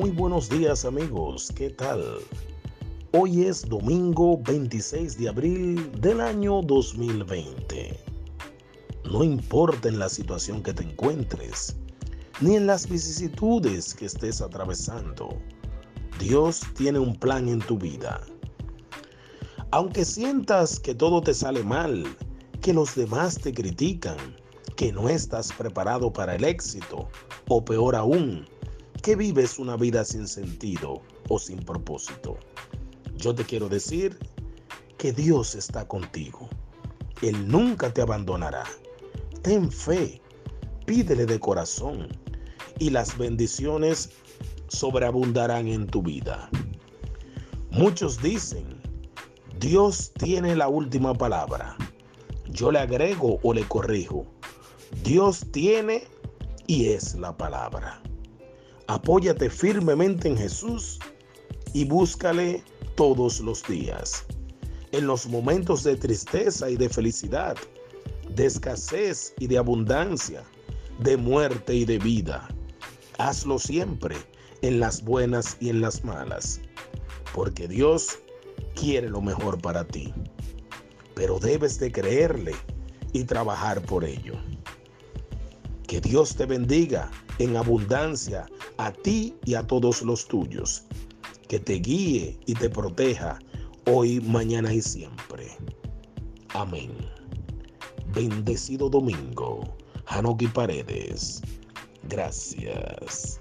Muy buenos días amigos, ¿qué tal? Hoy es domingo 26 de abril del año 2020. No importa en la situación que te encuentres, ni en las vicisitudes que estés atravesando, Dios tiene un plan en tu vida. Aunque sientas que todo te sale mal, que los demás te critican, que no estás preparado para el éxito, o peor aún, que vives una vida sin sentido o sin propósito. Yo te quiero decir que Dios está contigo. Él nunca te abandonará. Ten fe, pídele de corazón y las bendiciones sobreabundarán en tu vida. Muchos dicen, Dios tiene la última palabra. Yo le agrego o le corrijo. Dios tiene y es la palabra. Apóyate firmemente en Jesús y búscale todos los días. En los momentos de tristeza y de felicidad, de escasez y de abundancia, de muerte y de vida. Hazlo siempre en las buenas y en las malas, porque Dios quiere lo mejor para ti. Pero debes de creerle y trabajar por ello. Que Dios te bendiga en abundancia a ti y a todos los tuyos. Que te guíe y te proteja hoy, mañana y siempre. Amén. Bendecido domingo. Hanoki Paredes. Gracias.